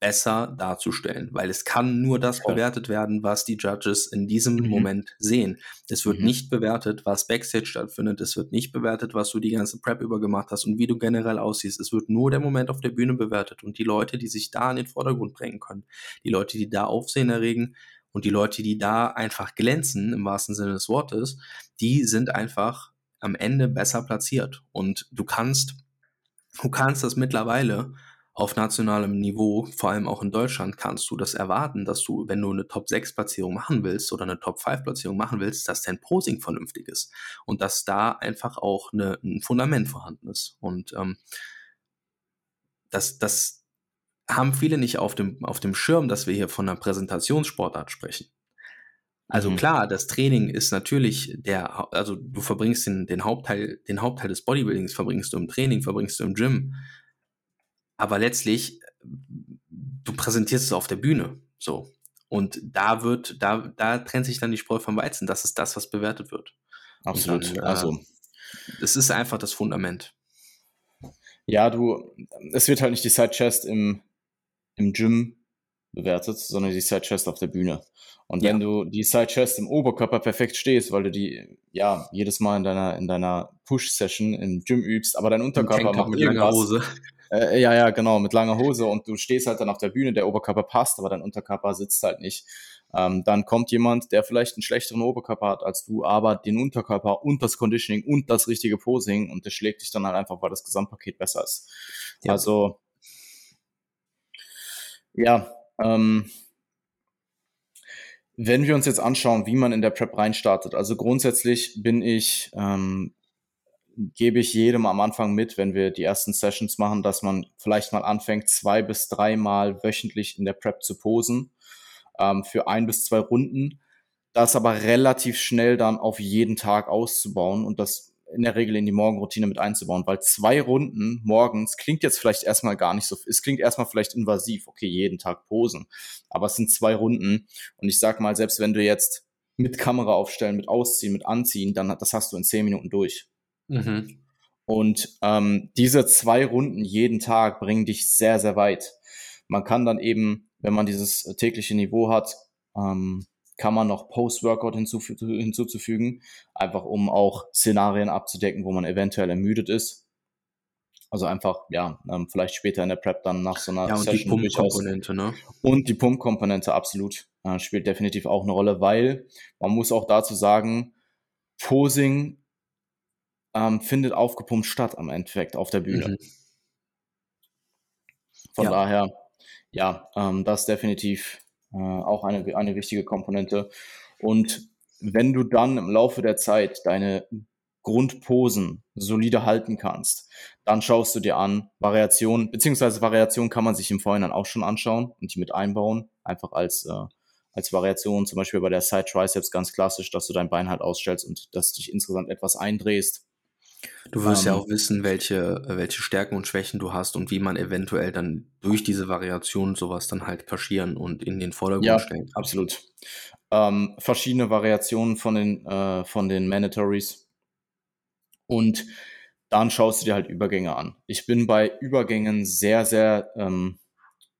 besser darzustellen, weil es kann nur das Voll. bewertet werden, was die Judges in diesem mhm. Moment sehen. Es wird mhm. nicht bewertet, was Backstage stattfindet. Es wird nicht bewertet, was du die ganze Prep über gemacht hast und wie du generell aussiehst. Es wird nur der Moment auf der Bühne bewertet und die Leute, die sich da in den Vordergrund bringen können, die Leute, die da Aufsehen erregen und die Leute, die da einfach glänzen, im wahrsten Sinne des Wortes, die sind einfach am Ende besser platziert und du kannst, du kannst das mittlerweile auf nationalem Niveau, vor allem auch in Deutschland, kannst du das erwarten, dass du, wenn du eine Top-6-Platzierung machen willst oder eine Top-5-Platzierung machen willst, dass dein Posing vernünftig ist und dass da einfach auch eine, ein Fundament vorhanden ist. Und ähm, das, das haben viele nicht auf dem, auf dem Schirm, dass wir hier von einer Präsentationssportart sprechen. Also mhm. klar, das Training ist natürlich der, also du verbringst den, den Hauptteil, den Hauptteil des Bodybuildings verbringst du im Training, verbringst du im Gym. Aber letztlich, du präsentierst es auf der Bühne. So. Und da wird, da, da trennt sich dann die Spreu vom Weizen. Das ist das, was bewertet wird. Absolut. Dann, äh, also. Es ist einfach das Fundament. Ja, du, es wird halt nicht die Side Chest im, im Gym bewertet, sondern die Side Chest auf der Bühne. Und wenn ja. du die Side Chest im Oberkörper perfekt stehst, weil du die ja jedes Mal in deiner in deiner Push Session im Gym übst, aber dein Unterkörper macht mit irgendwas. Hose. Äh, ja, ja, genau, mit langer Hose und du stehst halt dann auf der Bühne, der Oberkörper passt, aber dein Unterkörper sitzt halt nicht. Ähm, dann kommt jemand, der vielleicht einen schlechteren Oberkörper hat als du, aber den Unterkörper und das Conditioning und das richtige Posing und der schlägt dich dann halt einfach, weil das Gesamtpaket besser ist. Ja. Also ja, ähm, wenn wir uns jetzt anschauen, wie man in der Prep reinstartet, also grundsätzlich bin ich, ähm, gebe ich jedem am Anfang mit, wenn wir die ersten Sessions machen, dass man vielleicht mal anfängt, zwei bis dreimal wöchentlich in der Prep zu posen ähm, für ein bis zwei Runden, das aber relativ schnell dann auf jeden Tag auszubauen und das in der Regel in die Morgenroutine mit einzubauen, weil zwei Runden morgens klingt jetzt vielleicht erstmal gar nicht so, es klingt erstmal vielleicht invasiv, okay, jeden Tag posen, aber es sind zwei Runden und ich sag mal, selbst wenn du jetzt mit Kamera aufstellen, mit Ausziehen, mit Anziehen, dann das hast du in zehn Minuten durch. Mhm. Und ähm, diese zwei Runden jeden Tag bringen dich sehr, sehr weit. Man kann dann eben, wenn man dieses tägliche Niveau hat, ähm, kann man noch Post-Workout hinzufü hinzuzufügen, einfach um auch Szenarien abzudecken, wo man eventuell ermüdet ist. Also einfach, ja, ähm, vielleicht später in der Prep dann nach so einer ja, und Session die Pump-Komponente, ne? Und die Pump-Komponente, absolut. Äh, spielt definitiv auch eine Rolle, weil man muss auch dazu sagen, Posing ähm, findet aufgepumpt statt am Endeffekt auf der Bühne. Mhm. Von ja. daher, ja, ähm, das definitiv äh, auch eine, eine wichtige Komponente. Und wenn du dann im Laufe der Zeit deine Grundposen solide halten kannst, dann schaust du dir an, Variationen, beziehungsweise Variationen kann man sich im Vorhinein auch schon anschauen und die mit einbauen, einfach als, äh, als Variation, zum Beispiel bei der Side Triceps ganz klassisch, dass du dein Bein halt ausstellst und dass dich insgesamt etwas eindrehst. Du wirst ja ähm. auch wissen, welche, welche Stärken und Schwächen du hast und wie man eventuell dann durch diese Variation sowas dann halt kaschieren und in den Vordergrund ja, stellen kann. Absolut. Ähm, verschiedene Variationen von den, äh, von den Mandatories. Und dann schaust du dir halt Übergänge an. Ich bin bei Übergängen sehr, sehr, ähm,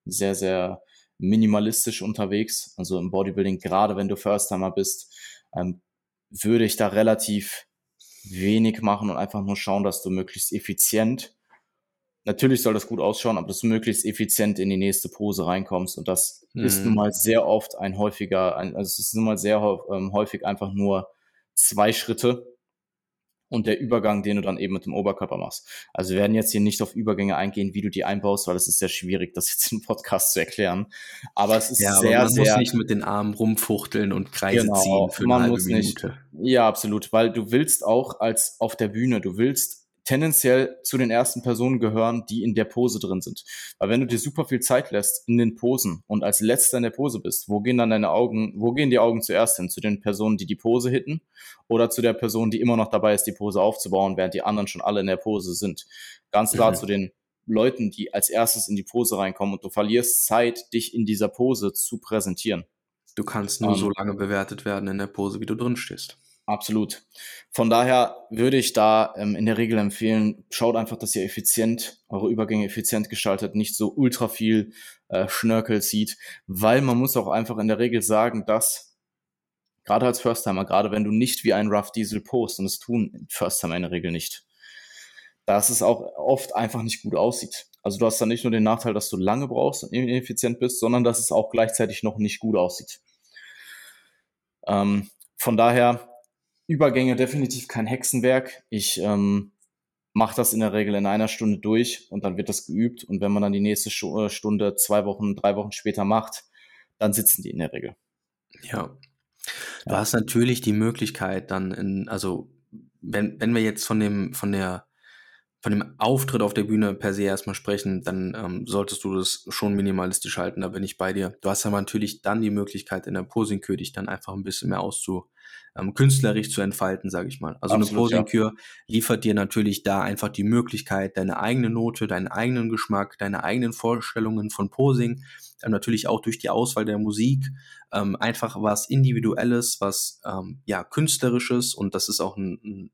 sehr, sehr minimalistisch unterwegs. Also im Bodybuilding, gerade wenn du First-Timer bist, ähm, würde ich da relativ wenig machen und einfach nur schauen, dass du möglichst effizient, natürlich soll das gut ausschauen, aber dass du möglichst effizient in die nächste Pose reinkommst. Und das mhm. ist nun mal sehr oft ein häufiger, ein, also es ist nun mal sehr ähm, häufig einfach nur zwei Schritte und der Übergang, den du dann eben mit dem Oberkörper machst. Also wir werden jetzt hier nicht auf Übergänge eingehen, wie du die einbaust, weil es ist sehr schwierig, das jetzt im Podcast zu erklären. Aber es ist ja, sehr, man sehr. muss nicht mit den Armen rumfuchteln und Kreise genau, ziehen für eine man halbe muss Minute. Nicht. Ja, absolut, weil du willst auch als auf der Bühne, du willst tendenziell zu den ersten Personen gehören, die in der Pose drin sind. Weil wenn du dir super viel Zeit lässt in den Posen und als letzter in der Pose bist, wo gehen dann deine Augen, wo gehen die Augen zuerst hin? Zu den Personen, die die Pose hitten oder zu der Person, die immer noch dabei ist, die Pose aufzubauen, während die anderen schon alle in der Pose sind? Ganz klar mhm. zu den Leuten, die als erstes in die Pose reinkommen und du verlierst Zeit, dich in dieser Pose zu präsentieren. Du kannst nur um, so lange bewertet werden in der Pose, wie du drin stehst. Absolut. Von daher würde ich da ähm, in der Regel empfehlen, schaut einfach, dass ihr effizient, eure Übergänge effizient gestaltet, nicht so ultra viel äh, Schnörkel zieht, weil man muss auch einfach in der Regel sagen, dass gerade als First-Timer, gerade wenn du nicht wie ein Rough Diesel post, und das tun First-Timer in der Regel nicht, dass es auch oft einfach nicht gut aussieht. Also du hast dann nicht nur den Nachteil, dass du lange brauchst und ineffizient bist, sondern dass es auch gleichzeitig noch nicht gut aussieht. Ähm, von daher Übergänge definitiv kein Hexenwerk. Ich ähm, mache das in der Regel in einer Stunde durch und dann wird das geübt. Und wenn man dann die nächste äh, Stunde zwei Wochen, drei Wochen später macht, dann sitzen die in der Regel. Ja. Du ja. hast natürlich die Möglichkeit dann in, also wenn, wenn wir jetzt von dem, von der von dem Auftritt auf der Bühne per se erstmal sprechen, dann ähm, solltest du das schon minimalistisch halten, da bin ich bei dir. Du hast aber natürlich dann die Möglichkeit, in der Posingkür dich dann einfach ein bisschen mehr auszu, ähm, künstlerisch zu entfalten, sage ich mal. Also Absolut, eine Posingkür ja. liefert dir natürlich da einfach die Möglichkeit, deine eigene Note, deinen eigenen Geschmack, deine eigenen Vorstellungen von Posing, ähm, natürlich auch durch die Auswahl der Musik, ähm, einfach was Individuelles, was ähm, ja Künstlerisches und das ist auch ein, ein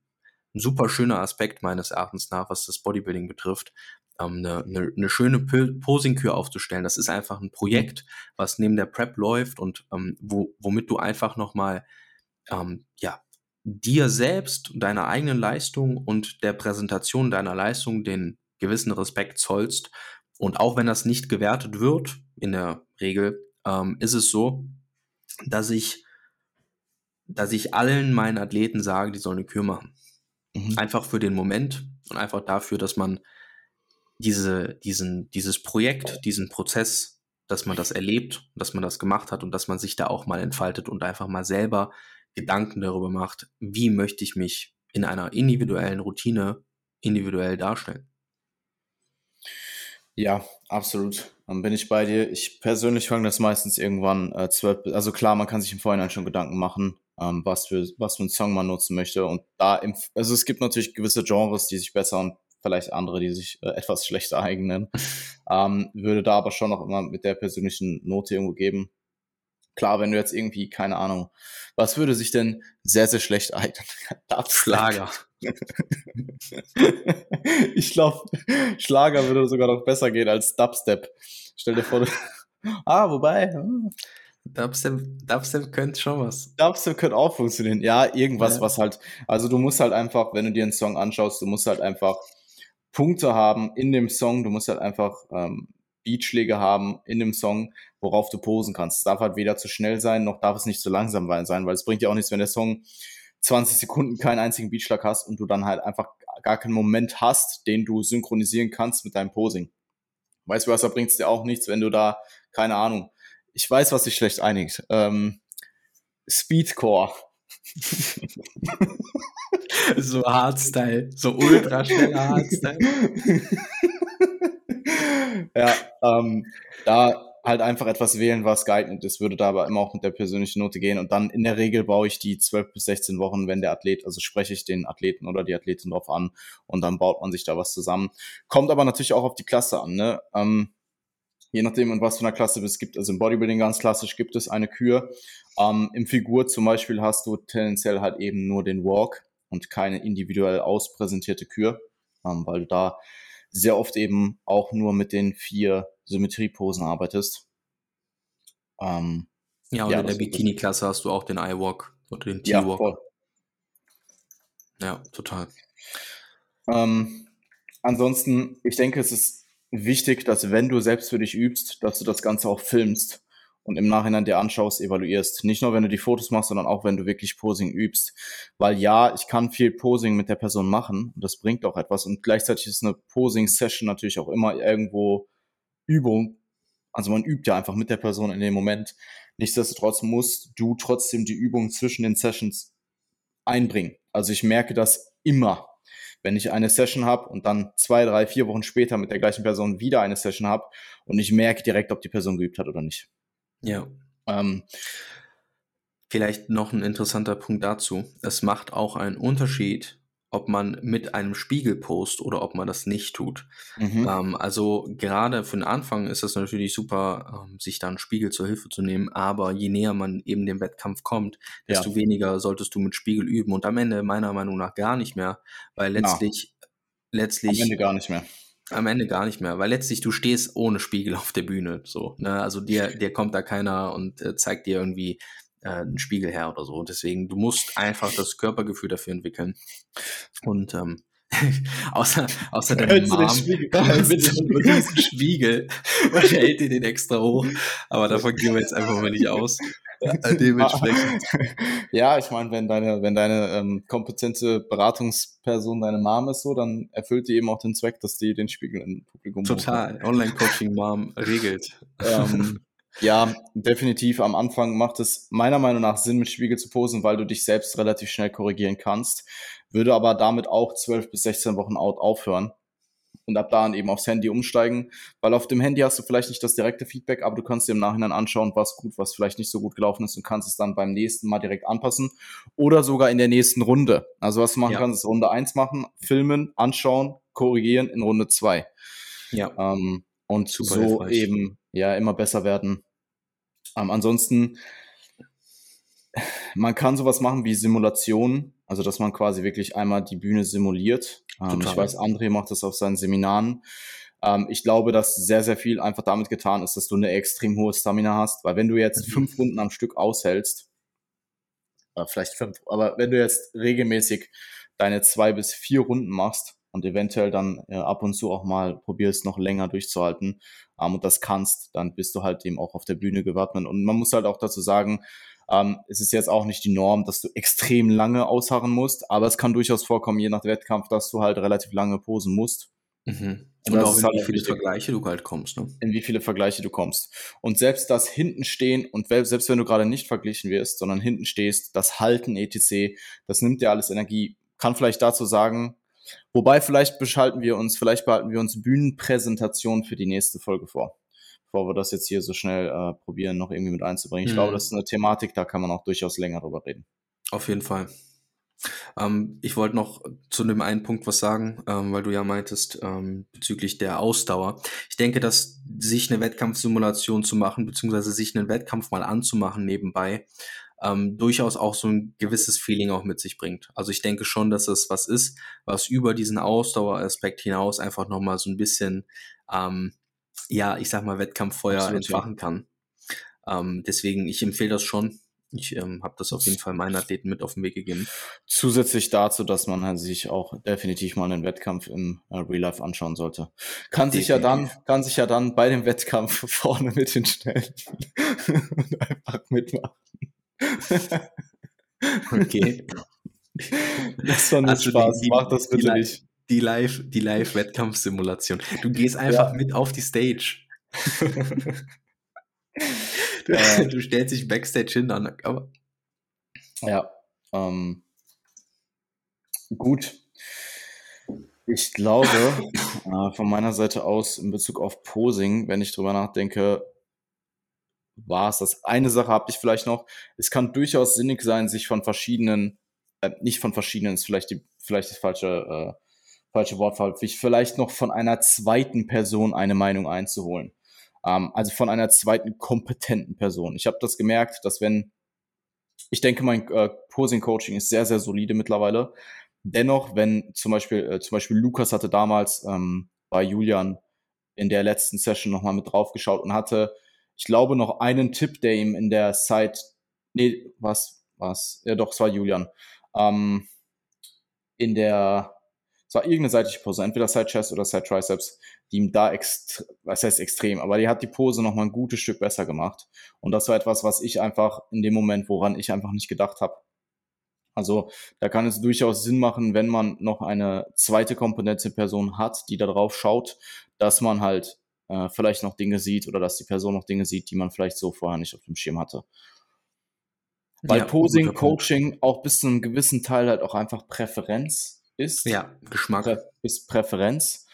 ein super schöner Aspekt meines Erachtens nach, was das Bodybuilding betrifft, ähm, eine, eine, eine schöne Posing-Kür aufzustellen. Das ist einfach ein Projekt, was neben der Prep läuft und ähm, wo, womit du einfach nochmal ähm, ja, dir selbst, deiner eigenen Leistung und der Präsentation deiner Leistung den gewissen Respekt zollst. Und auch wenn das nicht gewertet wird, in der Regel, ähm, ist es so, dass ich, dass ich allen meinen Athleten sage, die sollen eine Kür machen. Mhm. Einfach für den Moment und einfach dafür, dass man diese, diesen, dieses Projekt, diesen Prozess, dass man das erlebt, dass man das gemacht hat und dass man sich da auch mal entfaltet und einfach mal selber Gedanken darüber macht, wie möchte ich mich in einer individuellen Routine individuell darstellen. Ja, absolut. Dann bin ich bei dir. Ich persönlich fange das meistens irgendwann äh, zwölf, also klar, man kann sich im Vorhinein schon Gedanken machen, ähm, was für was für einen Song man nutzen möchte. Und da, im, also es gibt natürlich gewisse Genres, die sich besser und vielleicht andere, die sich äh, etwas schlechter eignen. ähm, würde da aber schon noch immer mit der persönlichen Note irgendwo geben. Klar, wenn du jetzt irgendwie, keine Ahnung, was würde sich denn sehr, sehr schlecht eignen? Schlager. ich glaube, Schlager würde sogar noch besser gehen als Dubstep. Stell dir vor, ah, wobei. Hm. Dubstep, Dubstep könnte schon was. Dubstep könnte auch funktionieren. Ja, irgendwas, ja. was halt, also du musst halt einfach, wenn du dir einen Song anschaust, du musst halt einfach Punkte haben in dem Song, du musst halt einfach ähm, Beatschläge haben in dem Song, worauf du posen kannst. Es darf halt weder zu schnell sein, noch darf es nicht zu langsam sein, weil es bringt ja auch nichts, wenn der Song 20 Sekunden keinen einzigen Beatschlag hast und du dann halt einfach gar keinen Moment hast, den du synchronisieren kannst mit deinem Posing. Weißt du was, da bringt es dir auch nichts, wenn du da, keine Ahnung, ich weiß, was sich schlecht einigt. Ähm, Speedcore. so Hardstyle, so ultra schneller Hardstyle. ja, ähm, da halt einfach etwas wählen, was geeignet ist, würde da aber immer auch mit der persönlichen Note gehen. Und dann in der Regel baue ich die 12 bis 16 Wochen, wenn der Athlet, also spreche ich den Athleten oder die Athletin drauf an und dann baut man sich da was zusammen. Kommt aber natürlich auch auf die Klasse an, ne? Ähm, je nachdem, in was für einer Klasse bist, gibt also im Bodybuilding ganz klassisch gibt es eine Kür. Ähm, Im Figur zum Beispiel hast du tendenziell halt eben nur den Walk und keine individuell auspräsentierte Kür, ähm, weil du da sehr oft eben auch nur mit den vier Symmetrieposen arbeitest. Ähm, ja, und ja, in der Bikini-Klasse hast du auch den Eye-Walk oder den T-Walk. Ja, ja, total. Ähm, ansonsten, ich denke, es ist wichtig, dass wenn du selbst für dich übst, dass du das Ganze auch filmst und im Nachhinein dir anschaust, evaluierst. Nicht nur, wenn du die Fotos machst, sondern auch, wenn du wirklich Posing übst. Weil ja, ich kann viel Posing mit der Person machen und das bringt auch etwas. Und gleichzeitig ist eine Posing-Session natürlich auch immer irgendwo Übung. Also man übt ja einfach mit der Person in dem Moment. Nichtsdestotrotz musst du trotzdem die Übung zwischen den Sessions einbringen. Also ich merke das immer. Wenn ich eine Session habe und dann zwei, drei, vier Wochen später mit der gleichen Person wieder eine Session habe und ich merke direkt, ob die Person geübt hat oder nicht. Ja. Ähm, Vielleicht noch ein interessanter Punkt dazu. Es macht auch einen Unterschied, ob man mit einem Spiegel post oder ob man das nicht tut. Mhm. Ähm, also gerade für den Anfang ist es natürlich super, ähm, sich da einen Spiegel zur Hilfe zu nehmen, aber je näher man eben dem Wettkampf kommt, desto ja. weniger solltest du mit Spiegel üben und am Ende meiner Meinung nach gar nicht mehr, weil letztlich, ja. letztlich. Am Ende gar nicht mehr. Am Ende gar nicht mehr, weil letztlich du stehst ohne Spiegel auf der Bühne. So, ne? Also dir, dir kommt da keiner und äh, zeigt dir irgendwie äh, einen Spiegel her oder so. Deswegen, du musst einfach das Körpergefühl dafür entwickeln. Und ähm, außer, außer der Mom Spiegel, mit diesem Spiegel und hält dir den extra hoch. Aber davon gehen wir jetzt einfach mal nicht aus. Dementsprechend. Ja, ich meine, wenn deine, wenn deine ähm, kompetente Beratungsperson deine Mom ist, so, dann erfüllt die eben auch den Zweck, dass die den Spiegel im Publikum Total. Online-Coaching-Mom regelt. Ähm, ja, definitiv. Am Anfang macht es meiner Meinung nach Sinn, mit Spiegel zu posen, weil du dich selbst relativ schnell korrigieren kannst. Würde aber damit auch 12 bis 16 Wochen out aufhören und ab da eben aufs Handy umsteigen, weil auf dem Handy hast du vielleicht nicht das direkte Feedback, aber du kannst dir im Nachhinein anschauen, was gut, was vielleicht nicht so gut gelaufen ist und kannst es dann beim nächsten Mal direkt anpassen oder sogar in der nächsten Runde. Also was du machen ja. kannst, ist Runde 1 machen, filmen, anschauen, korrigieren in Runde 2. Ja. Ähm, und Super so hilfreich. eben ja immer besser werden. Ähm, ansonsten, man kann sowas machen wie Simulationen Also, dass man quasi wirklich einmal die Bühne simuliert. Ähm, ich weiß, André macht das auf seinen Seminaren. Ähm, ich glaube, dass sehr, sehr viel einfach damit getan ist, dass du eine extrem hohe Stamina hast. Weil wenn du jetzt mhm. fünf Runden am Stück aushältst, äh, vielleicht fünf, aber wenn du jetzt regelmäßig deine zwei bis vier Runden machst und eventuell dann äh, ab und zu auch mal probierst, noch länger durchzuhalten ähm, und das kannst, dann bist du halt eben auch auf der Bühne gewappnet. Und man muss halt auch dazu sagen, ähm, es ist jetzt auch nicht die Norm, dass du extrem lange ausharren musst, aber es kann durchaus vorkommen, je nach Wettkampf, dass du halt relativ lange posen musst. Mhm. Und, und auch in halt wie viele wichtig, Vergleiche du halt kommst. Ne? In wie viele Vergleiche du kommst. Und selbst das hinten stehen und selbst wenn du gerade nicht verglichen wirst, sondern hinten stehst, das Halten etc., das nimmt dir alles Energie. Kann vielleicht dazu sagen, wobei vielleicht beschalten wir uns, vielleicht behalten wir uns Bühnenpräsentation für die nächste Folge vor bevor wir das jetzt hier so schnell äh, probieren, noch irgendwie mit einzubringen. Ich mhm. glaube, das ist eine Thematik, da kann man auch durchaus länger drüber reden. Auf jeden Fall. Ähm, ich wollte noch zu dem einen Punkt was sagen, ähm, weil du ja meintest ähm, bezüglich der Ausdauer. Ich denke, dass sich eine Wettkampfsimulation zu machen, beziehungsweise sich einen Wettkampf mal anzumachen nebenbei, ähm, durchaus auch so ein gewisses Feeling auch mit sich bringt. Also ich denke schon, dass es was ist, was über diesen Ausdaueraspekt hinaus einfach nochmal so ein bisschen ähm, ja, ich sag mal, Wettkampffeuer Absolut, entfachen ja. kann. Ähm, deswegen, ich empfehle das schon. Ich ähm, habe das auf jeden Fall meinen Athleten mit auf den Weg gegeben. Zusätzlich dazu, dass man halt sich auch definitiv mal einen Wettkampf im äh, Real Life anschauen sollte. Kann definitiv. sich ja dann, kann sich ja dann bei dem Wettkampf vorne mit den Schnellen einfach mitmachen. Okay. Das war nur also Spaß. Die, Mach das bitte nicht die Live, die Live-Wettkampfsimulation. Du gehst einfach ja. mit auf die Stage. du, äh, du, stellst dich Backstage hin, aber. Ja. Ähm, gut. Ich glaube, äh, von meiner Seite aus in Bezug auf Posing, wenn ich drüber nachdenke, war es das. Eine Sache habe ich vielleicht noch. Es kann durchaus sinnig sein, sich von verschiedenen, äh, nicht von verschiedenen, ist vielleicht die, vielleicht das falsche äh, falsche Wortwahl, vielleicht noch von einer zweiten Person eine Meinung einzuholen. Ähm, also von einer zweiten kompetenten Person. Ich habe das gemerkt, dass wenn, ich denke, mein äh, Posing-Coaching ist sehr, sehr solide mittlerweile. Dennoch, wenn zum Beispiel, äh, zum Beispiel Lukas hatte damals ähm, bei Julian in der letzten Session nochmal mit draufgeschaut und hatte, ich glaube, noch einen Tipp, der ihm in der Zeit, nee, was, was, ja doch, es war Julian, ähm, in der es war irgendeine seitliche Pose, entweder Side Chest oder Side Triceps, die ihm da extrem, was heißt extrem, aber die hat die Pose noch mal ein gutes Stück besser gemacht. Und das war etwas, was ich einfach in dem Moment, woran ich einfach nicht gedacht habe. Also da kann es durchaus Sinn machen, wenn man noch eine zweite Komponente Person hat, die da drauf schaut, dass man halt äh, vielleicht noch Dinge sieht oder dass die Person noch Dinge sieht, die man vielleicht so vorher nicht auf dem Schirm hatte. Weil ja, Posing, Coaching auch bis zu einem gewissen Teil halt auch einfach Präferenz ist. Ja, Geschmack. Prä ist Präferenz.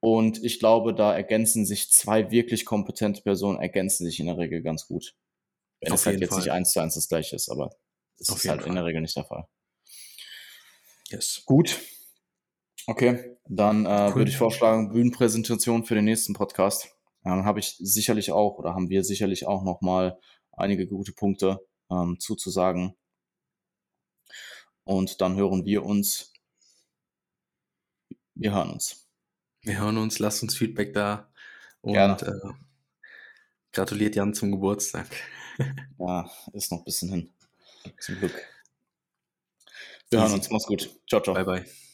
Und ich glaube, da ergänzen sich zwei wirklich kompetente Personen, ergänzen sich in der Regel ganz gut. Wenn Auf es halt jetzt Fall. nicht eins zu eins das gleiche ist, aber das Auf ist halt Fall. in der Regel nicht der Fall. Yes. Gut. Okay, dann äh, cool. würde ich vorschlagen, Bühnenpräsentation für den nächsten Podcast. Dann habe ich sicherlich auch oder haben wir sicherlich auch noch mal einige gute Punkte ähm, zuzusagen. Und dann hören wir uns wir hören uns. Wir hören uns, lasst uns Feedback da und äh, gratuliert Jan zum Geburtstag. ja, ist noch ein bisschen hin. Zum Glück. Wir hören uns. Mach's gut. Ciao, ciao. Bye, bye.